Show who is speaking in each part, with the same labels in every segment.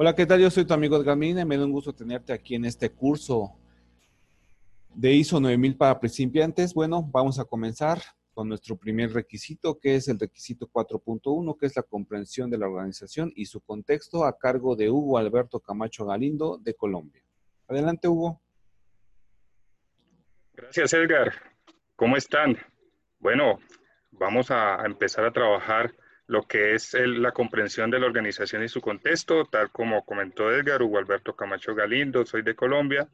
Speaker 1: Hola, ¿qué tal? Yo soy tu amigo Edgar y me da un gusto tenerte aquí en este curso de ISO 9000 para principiantes. Bueno, vamos a comenzar con nuestro primer requisito, que es el requisito 4.1, que es la comprensión de la organización y su contexto a cargo de Hugo Alberto Camacho Galindo de Colombia. Adelante, Hugo.
Speaker 2: Gracias, Edgar. ¿Cómo están? Bueno, vamos a, empezar a trabajar lo que es la comprensión de la organización y su contexto, tal como comentó Edgar, Hugo Alberto Camacho Galindo, soy de Colombia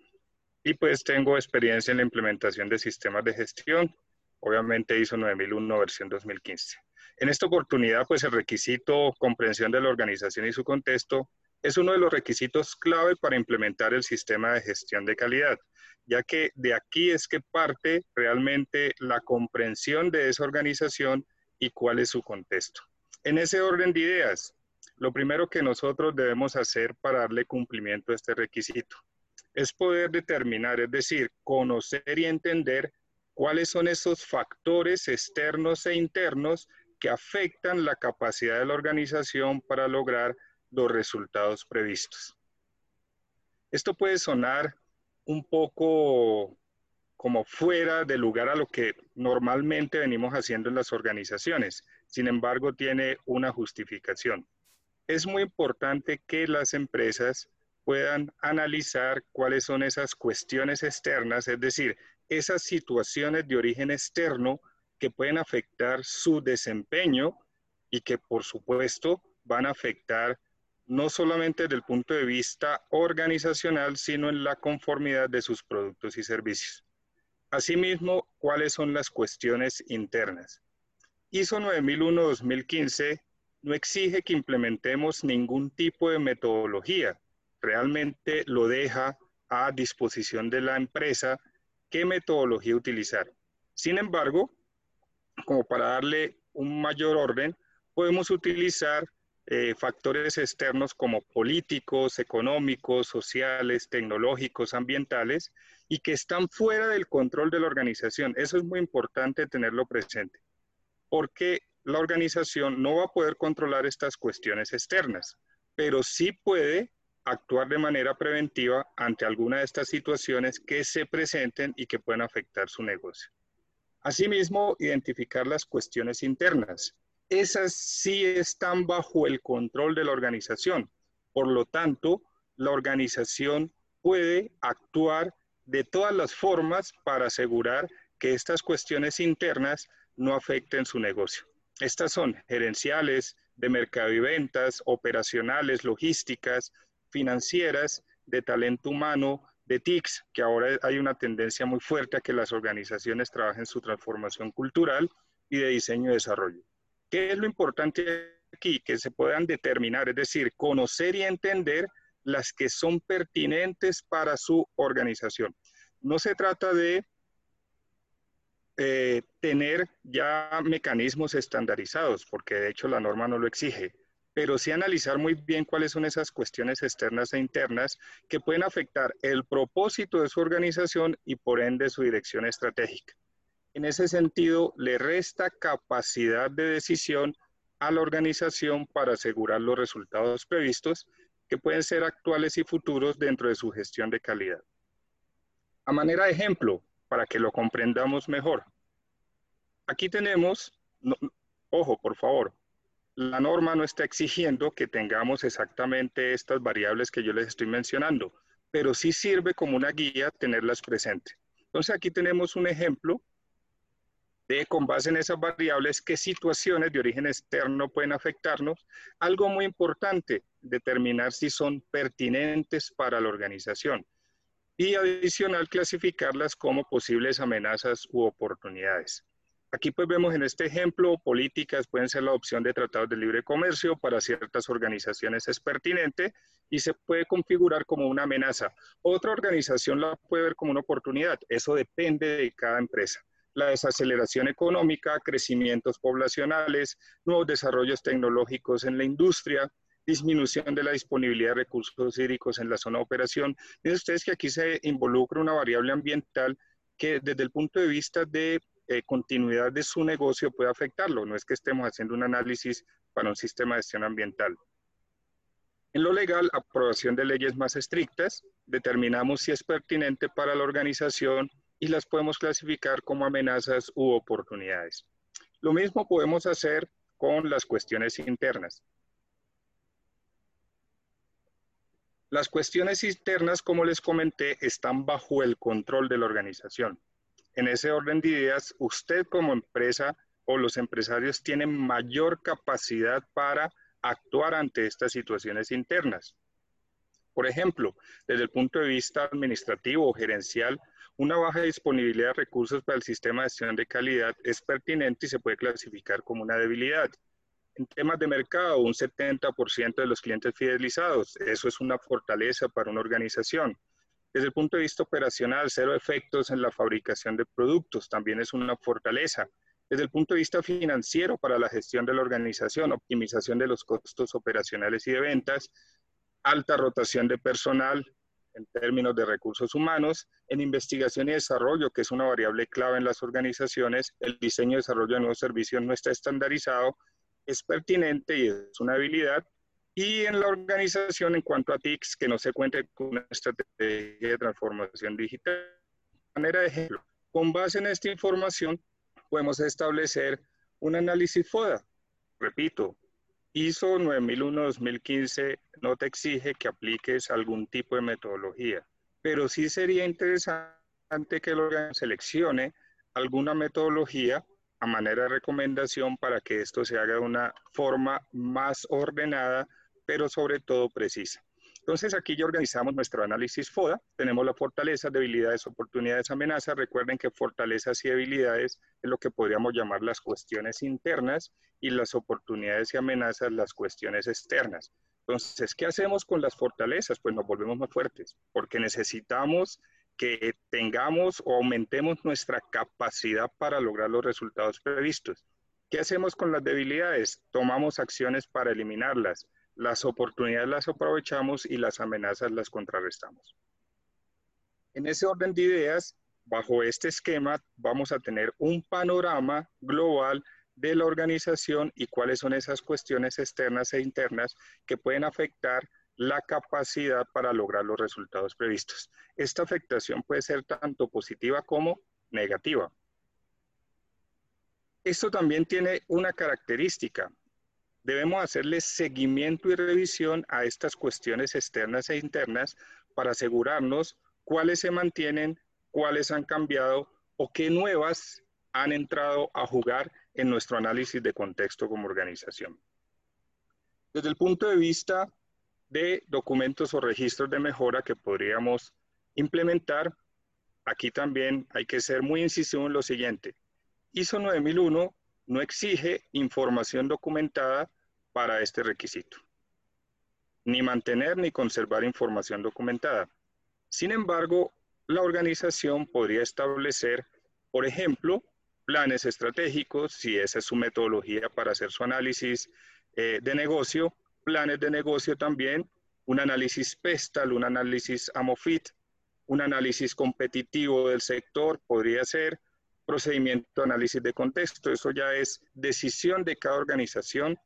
Speaker 2: y pues tengo experiencia en la implementación de sistemas de gestión, obviamente ISO 9001 versión 2015. En esta oportunidad, pues el requisito comprensión de la organización y su contexto es uno de los requisitos clave para implementar el sistema de gestión de calidad, ya que de aquí es que parte realmente la comprensión de esa organización y cuál es su contexto. En ese orden de ideas, lo primero que nosotros debemos hacer para darle cumplimiento a este requisito es poder determinar, es decir, conocer y entender cuáles son esos factores externos e internos que afectan la capacidad de la organización para lograr los resultados previstos. Esto puede sonar un poco como fuera de lugar a lo que normalmente venimos haciendo en las organizaciones. Sin embargo, tiene una justificación. Es muy importante que las empresas puedan analizar cuáles son esas cuestiones externas, es decir, esas situaciones de origen externo que pueden afectar su desempeño y que por supuesto van a afectar no solamente desde el punto de vista organizacional, sino en la conformidad de sus productos y servicios. Asimismo, ¿cuáles son las cuestiones internas? ISO 9001-2015 no exige que implementemos ningún tipo de metodología. Realmente lo deja a disposición de la empresa qué metodología utilizar. Sin embargo, como para darle un mayor orden, podemos utilizar eh, factores externos como políticos, económicos, sociales, tecnológicos, ambientales, y que están fuera del control de la organización. Eso es muy importante tenerlo presente, porque la organización no va a poder controlar estas cuestiones externas, pero sí puede actuar de manera preventiva ante alguna de estas situaciones que se presenten y que puedan afectar su negocio. Asimismo, identificar las cuestiones internas esas sí están bajo el control de la organización. Por lo tanto, la organización puede actuar de todas las formas para asegurar que estas cuestiones internas no afecten su negocio. Estas son gerenciales, de mercado y ventas, operacionales, logísticas, financieras, de talento humano, de TICS, que ahora hay una tendencia muy fuerte a que las organizaciones trabajen su transformación cultural y de diseño y desarrollo. ¿Qué es lo importante aquí? Que se puedan determinar, es decir, conocer y entender las que son pertinentes para su organización. No se trata de eh, tener ya mecanismos estandarizados, porque de hecho la norma no lo exige, pero sí analizar muy bien cuáles son esas cuestiones externas e internas que pueden afectar el propósito de su organización y por ende su dirección estratégica. En ese sentido, le resta capacidad de decisión a la organización para asegurar los resultados previstos que pueden ser actuales y futuros dentro de su gestión de calidad. A manera de ejemplo, para que lo comprendamos mejor, aquí tenemos, ojo, por favor, la norma no está exigiendo que tengamos exactamente estas variables que yo les estoy mencionando, pero sí sirve como una guía tenerlas presentes. Entonces aquí tenemos un ejemplo de, con base en esas variables, qué situaciones de origen externo pueden afectarnos. Algo muy importante, determinar si son pertinentes para la organización. Y adicional, clasificarlas como posibles amenazas u oportunidades. Aquí pues vemos en este ejemplo, políticas pueden ser la opción de tratados de libre comercio, para ciertas organizaciones es pertinente y se puede configurar como una amenaza. Otra organización la puede ver como una oportunidad, eso depende de cada empresa la desaceleración económica, crecimientos poblacionales, nuevos desarrollos tecnológicos en la industria, disminución de la disponibilidad de recursos hídricos en la zona de operación. Miren ustedes que aquí se involucra una variable ambiental que desde el punto de vista de eh, continuidad de su negocio puede afectarlo. No es que estemos haciendo un análisis para un sistema de gestión ambiental. En lo legal, aprobación de leyes más estrictas, determinamos si es pertinente para la organización y las podemos clasificar como amenazas u oportunidades. Lo mismo podemos hacer con las cuestiones internas. Las cuestiones internas, como les comenté, están bajo el control de la organización. En ese orden de ideas, usted como empresa o los empresarios tienen mayor capacidad para actuar ante estas situaciones internas. Por ejemplo, desde el punto de vista administrativo o gerencial, una baja disponibilidad de recursos para el sistema de gestión de calidad es pertinente y se puede clasificar como una debilidad. En temas de mercado, un 70% de los clientes fidelizados, eso es una fortaleza para una organización. Desde el punto de vista operacional, cero efectos en la fabricación de productos, también es una fortaleza. Desde el punto de vista financiero para la gestión de la organización, optimización de los costos operacionales y de ventas, alta rotación de personal en términos de recursos humanos, en investigación y desarrollo, que es una variable clave en las organizaciones, el diseño y desarrollo de nuevos servicios no está estandarizado, es pertinente y es una habilidad. Y en la organización, en cuanto a TICs, que no se cuente con una estrategia de transformación digital. De manera de ejemplo, con base en esta información, podemos establecer un análisis FODA. Repito, ISO 9001-2015 no te exige que apliques algún tipo de metodología, pero sí sería interesante que el órgano seleccione alguna metodología a manera de recomendación para que esto se haga de una forma más ordenada, pero sobre todo precisa. Entonces aquí ya organizamos nuestro análisis FODA, tenemos las fortalezas, debilidades, oportunidades, amenazas. Recuerden que fortalezas y debilidades es lo que podríamos llamar las cuestiones internas y las oportunidades y amenazas las cuestiones externas. Entonces, ¿qué hacemos con las fortalezas? Pues nos volvemos más fuertes, porque necesitamos que tengamos o aumentemos nuestra capacidad para lograr los resultados previstos. ¿Qué hacemos con las debilidades? Tomamos acciones para eliminarlas las oportunidades las aprovechamos y las amenazas las contrarrestamos. En ese orden de ideas, bajo este esquema, vamos a tener un panorama global de la organización y cuáles son esas cuestiones externas e internas que pueden afectar la capacidad para lograr los resultados previstos. Esta afectación puede ser tanto positiva como negativa. Esto también tiene una característica debemos hacerle seguimiento y revisión a estas cuestiones externas e internas para asegurarnos cuáles se mantienen, cuáles han cambiado o qué nuevas han entrado a jugar en nuestro análisis de contexto como organización. Desde el punto de vista de documentos o registros de mejora que podríamos implementar, aquí también hay que ser muy incisivo en lo siguiente. ISO 9001 no exige información documentada para este requisito, ni mantener ni conservar información documentada. Sin embargo, la organización podría establecer, por ejemplo, planes estratégicos, si esa es su metodología para hacer su análisis eh, de negocio, planes de negocio también, un análisis PESTAL, un análisis AMOFIT, un análisis competitivo del sector, podría ser, procedimiento análisis de contexto. Eso ya es decisión de cada organización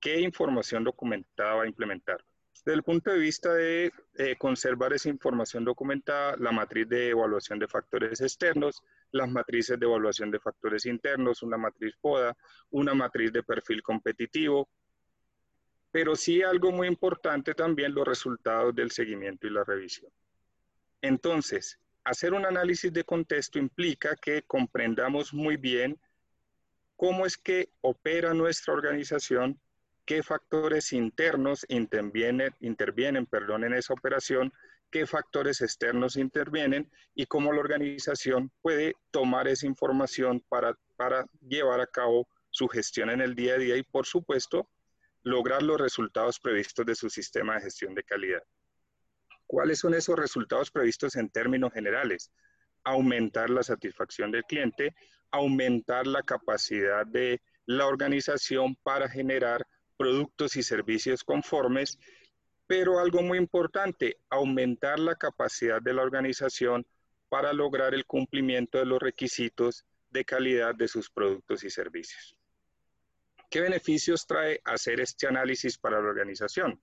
Speaker 2: qué información documentada va a implementar. Desde el punto de vista de eh, conservar esa información documentada, la matriz de evaluación de factores externos, las matrices de evaluación de factores internos, una matriz PODA, una matriz de perfil competitivo, pero sí algo muy importante también los resultados del seguimiento y la revisión. Entonces, hacer un análisis de contexto implica que comprendamos muy bien cómo es que opera nuestra organización, qué factores internos intervienen, intervienen perdón, en esa operación, qué factores externos intervienen y cómo la organización puede tomar esa información para, para llevar a cabo su gestión en el día a día y, por supuesto, lograr los resultados previstos de su sistema de gestión de calidad. ¿Cuáles son esos resultados previstos en términos generales? Aumentar la satisfacción del cliente, aumentar la capacidad de la organización para generar productos y servicios conformes, pero algo muy importante, aumentar la capacidad de la organización para lograr el cumplimiento de los requisitos de calidad de sus productos y servicios. ¿Qué beneficios trae hacer este análisis para la organización?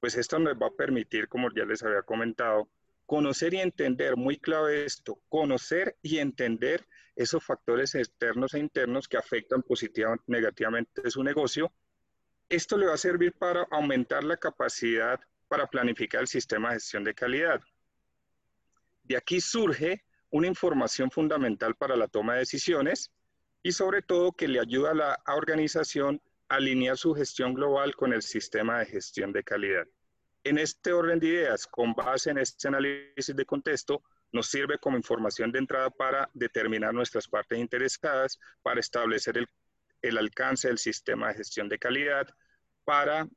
Speaker 2: pues esto nos va a permitir, como ya les había comentado, conocer y entender, muy clave esto, conocer y entender esos factores externos e internos que afectan positivamente negativamente su negocio. Esto le va a servir para aumentar la capacidad para planificar el sistema de gestión de calidad. De aquí surge una información fundamental para la toma de decisiones y sobre todo que le ayuda a la organización a alinear su gestión global con el sistema de gestión de calidad. En este orden de ideas, con base en este análisis de contexto, nos sirve como información de entrada para determinar nuestras partes interesadas, para establecer el, el alcance del sistema de gestión de calidad, para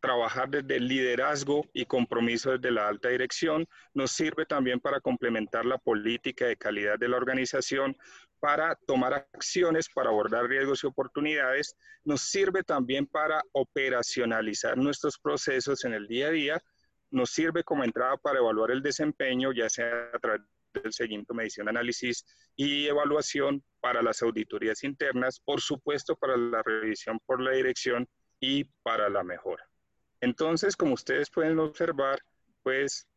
Speaker 2: trabajar desde el liderazgo y compromiso desde la alta dirección, nos sirve también para complementar la política de calidad de la organización, para tomar acciones para abordar riesgos y oportunidades, nos sirve también para operacionalizar nuestros procesos en el día a día, nos sirve como entrada para evaluar el desempeño, ya sea a través del seguimiento, medición, análisis y evaluación para las auditorías internas, por supuesto para la revisión por la dirección y para la mejora. Entonces, como ustedes pueden observar, pues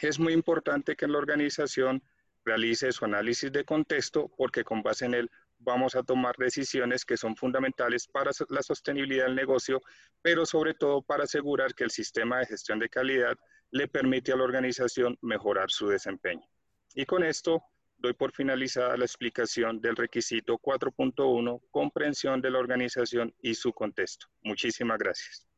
Speaker 2: es muy importante que en la organización realice su análisis de contexto porque con base en él vamos a tomar decisiones que son fundamentales para la sostenibilidad del negocio, pero sobre todo para asegurar que el sistema de gestión de calidad le permite a la organización mejorar su desempeño. Y con esto doy por finalizada la explicación del requisito 4.1, comprensión de la organización y su contexto. Muchísimas gracias.